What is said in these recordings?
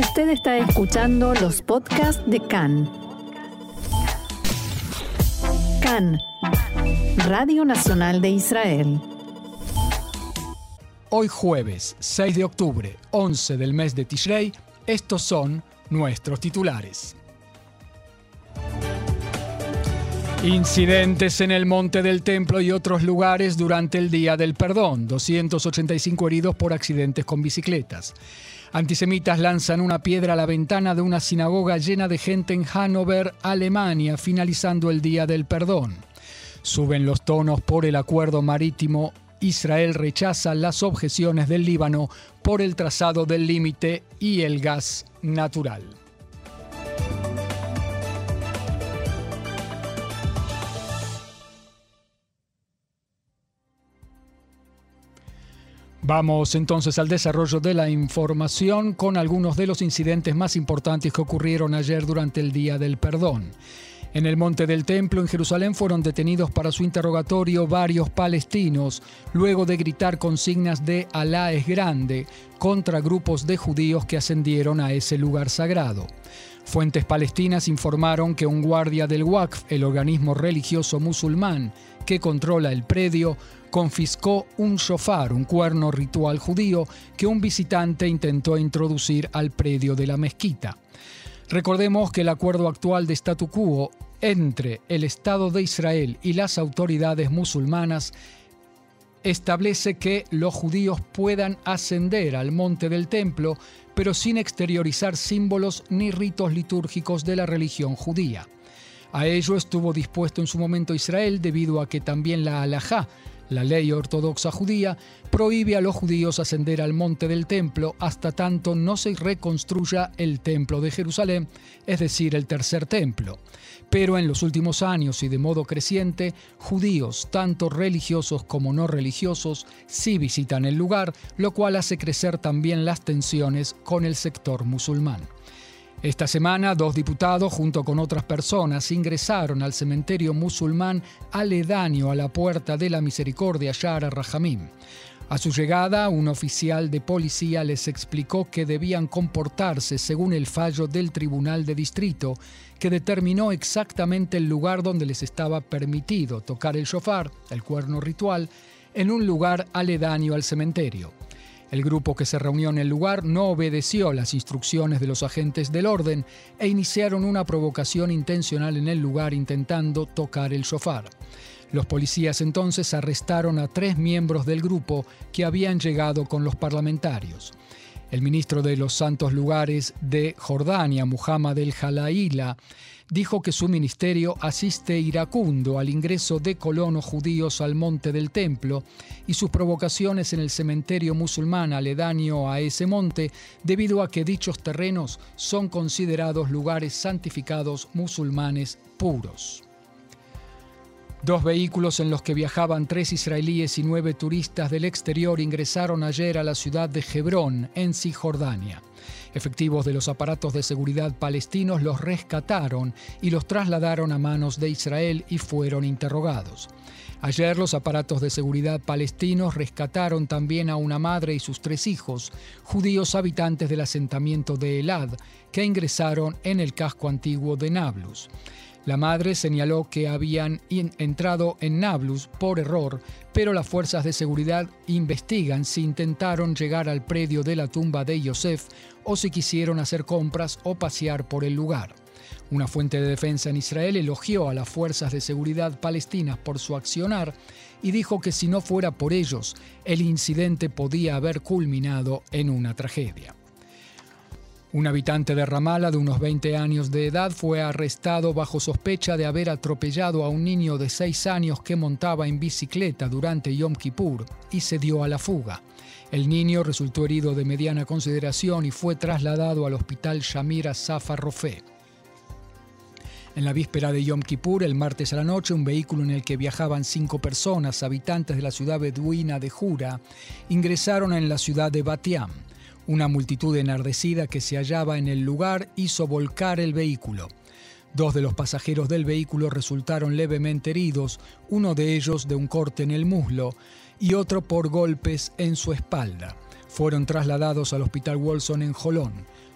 Usted está escuchando los podcasts de CAN. CAN, Radio Nacional de Israel. Hoy jueves 6 de octubre, 11 del mes de Tishrei, estos son nuestros titulares. Incidentes en el Monte del Templo y otros lugares durante el Día del Perdón. 285 heridos por accidentes con bicicletas. Antisemitas lanzan una piedra a la ventana de una sinagoga llena de gente en Hannover, Alemania, finalizando el Día del Perdón. Suben los tonos por el acuerdo marítimo. Israel rechaza las objeciones del Líbano por el trazado del límite y el gas natural. Vamos entonces al desarrollo de la información con algunos de los incidentes más importantes que ocurrieron ayer durante el Día del Perdón. En el Monte del Templo, en Jerusalén, fueron detenidos para su interrogatorio varios palestinos, luego de gritar consignas de Alá es grande contra grupos de judíos que ascendieron a ese lugar sagrado. Fuentes palestinas informaron que un guardia del Waqf, el organismo religioso musulmán que controla el predio, confiscó un shofar, un cuerno ritual judío, que un visitante intentó introducir al predio de la mezquita. Recordemos que el acuerdo actual de statu quo entre el Estado de Israel y las autoridades musulmanas establece que los judíos puedan ascender al monte del templo, pero sin exteriorizar símbolos ni ritos litúrgicos de la religión judía. A ello estuvo dispuesto en su momento Israel debido a que también la halajá, la ley ortodoxa judía prohíbe a los judíos ascender al monte del templo hasta tanto no se reconstruya el templo de Jerusalén, es decir, el tercer templo. Pero en los últimos años y de modo creciente, judíos, tanto religiosos como no religiosos, sí visitan el lugar, lo cual hace crecer también las tensiones con el sector musulmán. Esta semana, dos diputados, junto con otras personas, ingresaron al cementerio musulmán aledaño a la Puerta de la Misericordia Yara Rahamim. A su llegada, un oficial de policía les explicó que debían comportarse según el fallo del Tribunal de Distrito, que determinó exactamente el lugar donde les estaba permitido tocar el shofar, el cuerno ritual, en un lugar aledaño al cementerio. El grupo que se reunió en el lugar no obedeció las instrucciones de los agentes del orden e iniciaron una provocación intencional en el lugar intentando tocar el shofar. Los policías entonces arrestaron a tres miembros del grupo que habían llegado con los parlamentarios. El ministro de los Santos Lugares de Jordania, Muhammad el Jalaila, dijo que su ministerio asiste iracundo al ingreso de colonos judíos al monte del templo y sus provocaciones en el cementerio musulmán aledaño a ese monte debido a que dichos terrenos son considerados lugares santificados musulmanes puros. Dos vehículos en los que viajaban tres israelíes y nueve turistas del exterior ingresaron ayer a la ciudad de Hebrón, en Cisjordania. Efectivos de los aparatos de seguridad palestinos los rescataron y los trasladaron a manos de Israel y fueron interrogados. Ayer los aparatos de seguridad palestinos rescataron también a una madre y sus tres hijos, judíos habitantes del asentamiento de Elad, que ingresaron en el casco antiguo de Nablus. La madre señaló que habían entrado en Nablus por error, pero las fuerzas de seguridad investigan si intentaron llegar al predio de la tumba de Yosef o si quisieron hacer compras o pasear por el lugar. Una fuente de defensa en Israel elogió a las fuerzas de seguridad palestinas por su accionar y dijo que si no fuera por ellos, el incidente podía haber culminado en una tragedia. Un habitante de Ramala de unos 20 años de edad fue arrestado bajo sospecha de haber atropellado a un niño de 6 años que montaba en bicicleta durante Yom Kippur y se dio a la fuga. El niño resultó herido de mediana consideración y fue trasladado al hospital Shamira Safa Rofé. En la víspera de Yom Kippur, el martes a la noche, un vehículo en el que viajaban cinco personas, habitantes de la ciudad beduina de Jura, ingresaron en la ciudad de Batiam. Una multitud enardecida que se hallaba en el lugar hizo volcar el vehículo. Dos de los pasajeros del vehículo resultaron levemente heridos, uno de ellos de un corte en el muslo y otro por golpes en su espalda. Fueron trasladados al hospital Wolson en Jolón.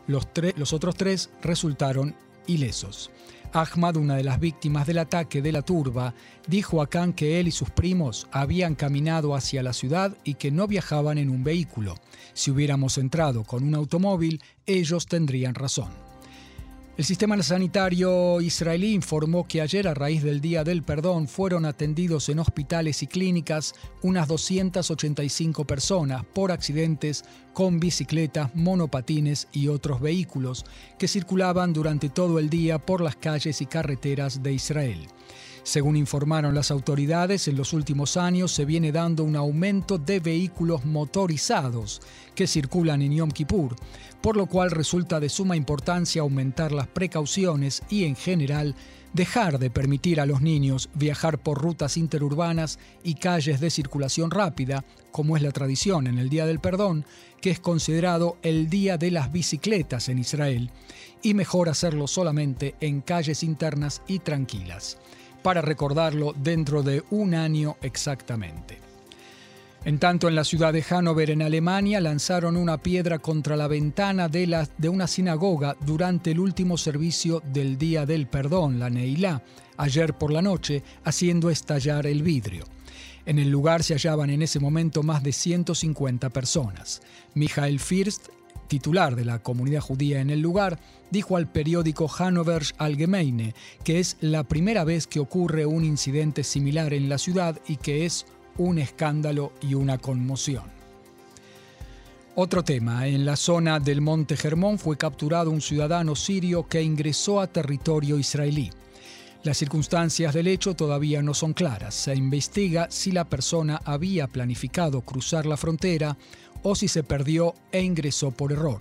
Los, los otros tres resultaron ilesos. Ahmad, una de las víctimas del ataque de la turba, dijo a Khan que él y sus primos habían caminado hacia la ciudad y que no viajaban en un vehículo. Si hubiéramos entrado con un automóvil, ellos tendrían razón. El sistema sanitario israelí informó que ayer, a raíz del Día del Perdón, fueron atendidos en hospitales y clínicas unas 285 personas por accidentes con bicicletas, monopatines y otros vehículos que circulaban durante todo el día por las calles y carreteras de Israel. Según informaron las autoridades, en los últimos años se viene dando un aumento de vehículos motorizados que circulan en Yom Kippur, por lo cual resulta de suma importancia aumentar las precauciones y, en general, dejar de permitir a los niños viajar por rutas interurbanas y calles de circulación rápida, como es la tradición en el Día del Perdón, que es considerado el Día de las Bicicletas en Israel, y mejor hacerlo solamente en calles internas y tranquilas para recordarlo dentro de un año exactamente. En tanto, en la ciudad de Hannover, en Alemania, lanzaron una piedra contra la ventana de, la, de una sinagoga durante el último servicio del Día del Perdón, la Neilá, ayer por la noche, haciendo estallar el vidrio. En el lugar se hallaban en ese momento más de 150 personas. Michael First, titular de la comunidad judía en el lugar, dijo al periódico Hannover Allgemeine que es la primera vez que ocurre un incidente similar en la ciudad y que es un escándalo y una conmoción. Otro tema, en la zona del Monte Germón fue capturado un ciudadano sirio que ingresó a territorio israelí. Las circunstancias del hecho todavía no son claras. Se investiga si la persona había planificado cruzar la frontera o si se perdió e ingresó por error.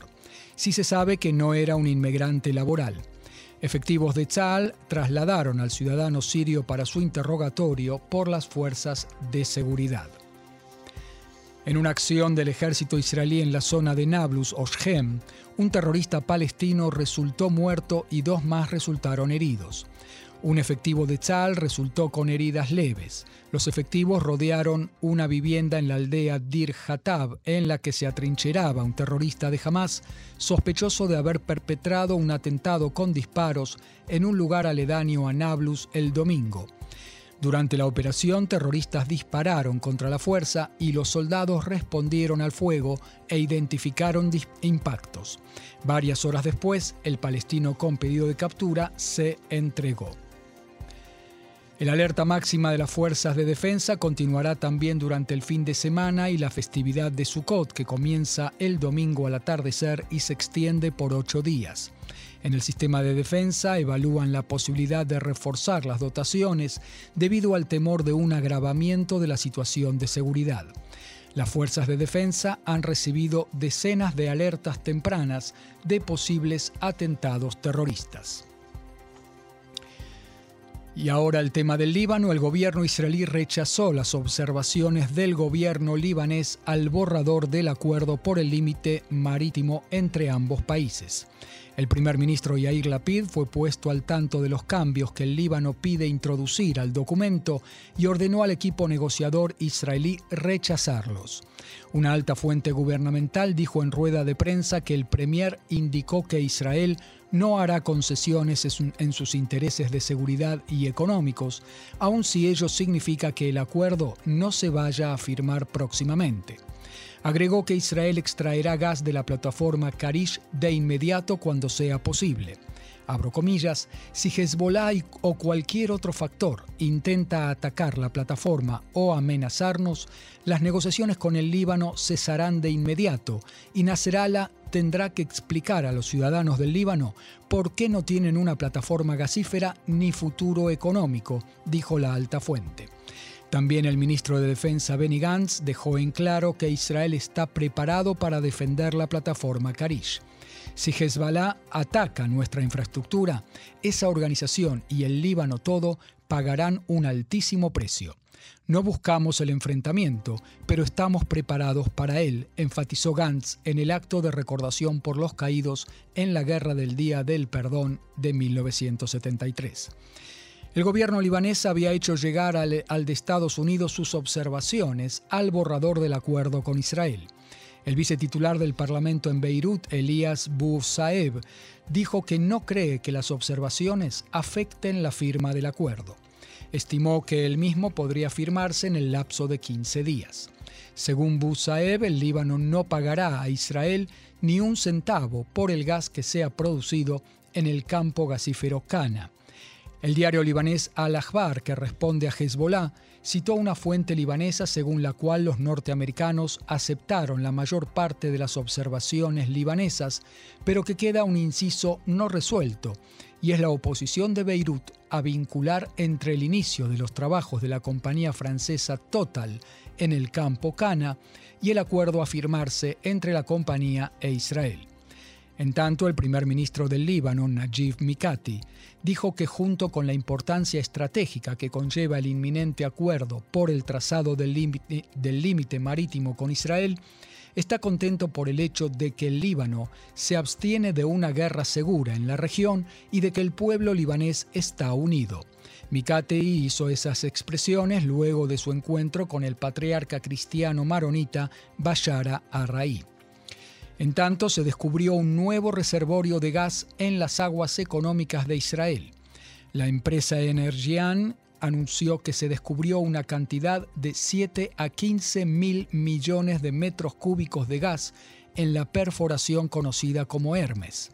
Si se sabe que no era un inmigrante laboral. Efectivos de Tzal trasladaron al ciudadano sirio para su interrogatorio por las fuerzas de seguridad. En una acción del ejército israelí en la zona de Nablus o Shem, un terrorista palestino resultó muerto y dos más resultaron heridos. Un efectivo de Tzal resultó con heridas leves. Los efectivos rodearon una vivienda en la aldea Dir Hatab, en la que se atrincheraba un terrorista de Hamas, sospechoso de haber perpetrado un atentado con disparos en un lugar aledaño a Nablus el domingo. Durante la operación, terroristas dispararon contra la fuerza y los soldados respondieron al fuego e identificaron impactos. Varias horas después, el palestino con pedido de captura se entregó. El alerta máxima de las fuerzas de defensa continuará también durante el fin de semana y la festividad de Sukkot, que comienza el domingo al atardecer y se extiende por ocho días. En el sistema de defensa evalúan la posibilidad de reforzar las dotaciones debido al temor de un agravamiento de la situación de seguridad. Las fuerzas de defensa han recibido decenas de alertas tempranas de posibles atentados terroristas. Y ahora el tema del Líbano, el gobierno israelí rechazó las observaciones del gobierno libanés al borrador del acuerdo por el límite marítimo entre ambos países. El primer ministro Yair Lapid fue puesto al tanto de los cambios que el Líbano pide introducir al documento y ordenó al equipo negociador israelí rechazarlos. Una alta fuente gubernamental dijo en rueda de prensa que el premier indicó que Israel no hará concesiones en sus intereses de seguridad y económicos, aun si ello significa que el acuerdo no se vaya a firmar próximamente. Agregó que Israel extraerá gas de la plataforma Karish de inmediato cuando sea posible abro comillas, si Hezbollah o cualquier otro factor intenta atacar la plataforma o amenazarnos, las negociaciones con el Líbano cesarán de inmediato y Nasrallah tendrá que explicar a los ciudadanos del Líbano por qué no tienen una plataforma gasífera ni futuro económico, dijo la alta fuente. También el ministro de Defensa Benny Gantz dejó en claro que Israel está preparado para defender la plataforma Karish. Si Hezbollah ataca nuestra infraestructura, esa organización y el Líbano todo pagarán un altísimo precio. No buscamos el enfrentamiento, pero estamos preparados para él, enfatizó Gantz en el acto de recordación por los caídos en la Guerra del Día del Perdón de 1973. El gobierno libanés había hecho llegar al, al de Estados Unidos sus observaciones al borrador del acuerdo con Israel. El vicetitular del Parlamento en Beirut, Elías Saeb, dijo que no cree que las observaciones afecten la firma del acuerdo. Estimó que el mismo podría firmarse en el lapso de 15 días. Según Saeb, el Líbano no pagará a Israel ni un centavo por el gas que sea producido en el campo gasífero Cana. El diario libanés Al-Akhbar, que responde a Hezbollah, citó una fuente libanesa según la cual los norteamericanos aceptaron la mayor parte de las observaciones libanesas, pero que queda un inciso no resuelto, y es la oposición de Beirut a vincular entre el inicio de los trabajos de la compañía francesa Total en el campo Cana y el acuerdo a firmarse entre la compañía e Israel. En tanto, el primer ministro del Líbano, Najib Mikati, dijo que junto con la importancia estratégica que conlleva el inminente acuerdo por el trazado del límite marítimo con Israel, está contento por el hecho de que el Líbano se abstiene de una guerra segura en la región y de que el pueblo libanés está unido. Mikati hizo esas expresiones luego de su encuentro con el patriarca cristiano maronita Bashara Arraí. En tanto, se descubrió un nuevo reservorio de gas en las aguas económicas de Israel. La empresa Energian anunció que se descubrió una cantidad de 7 a 15 mil millones de metros cúbicos de gas en la perforación conocida como Hermes.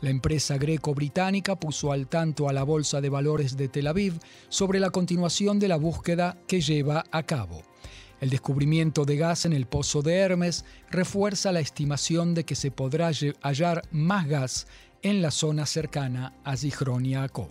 La empresa greco-británica puso al tanto a la Bolsa de Valores de Tel Aviv sobre la continuación de la búsqueda que lleva a cabo. El descubrimiento de gas en el pozo de Hermes refuerza la estimación de que se podrá hallar más gas en la zona cercana a Zichron Yaakov.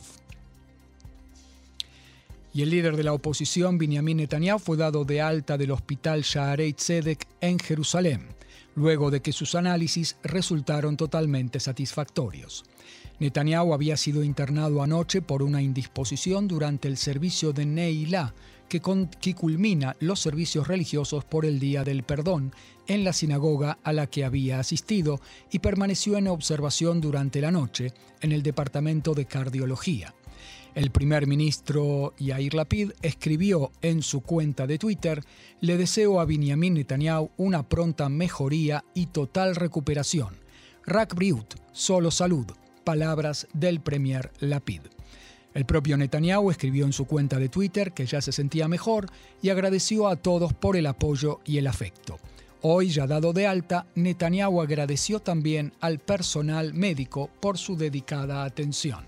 Y el líder de la oposición, Benjamin Netanyahu, fue dado de alta del hospital Shaarei Tzedek en Jerusalén, luego de que sus análisis resultaron totalmente satisfactorios. Netanyahu había sido internado anoche por una indisposición durante el servicio de Neilá, que, culmina los servicios religiosos por el Día del Perdón en la sinagoga a la que había asistido y permaneció en observación durante la noche en el Departamento de Cardiología. El primer ministro Yair Lapid escribió en su cuenta de Twitter, le deseo a Benjamin Netanyahu una pronta mejoría y total recuperación. Rak Briut, solo salud, palabras del premier Lapid. El propio Netanyahu escribió en su cuenta de Twitter que ya se sentía mejor y agradeció a todos por el apoyo y el afecto. Hoy, ya dado de alta, Netanyahu agradeció también al personal médico por su dedicada atención.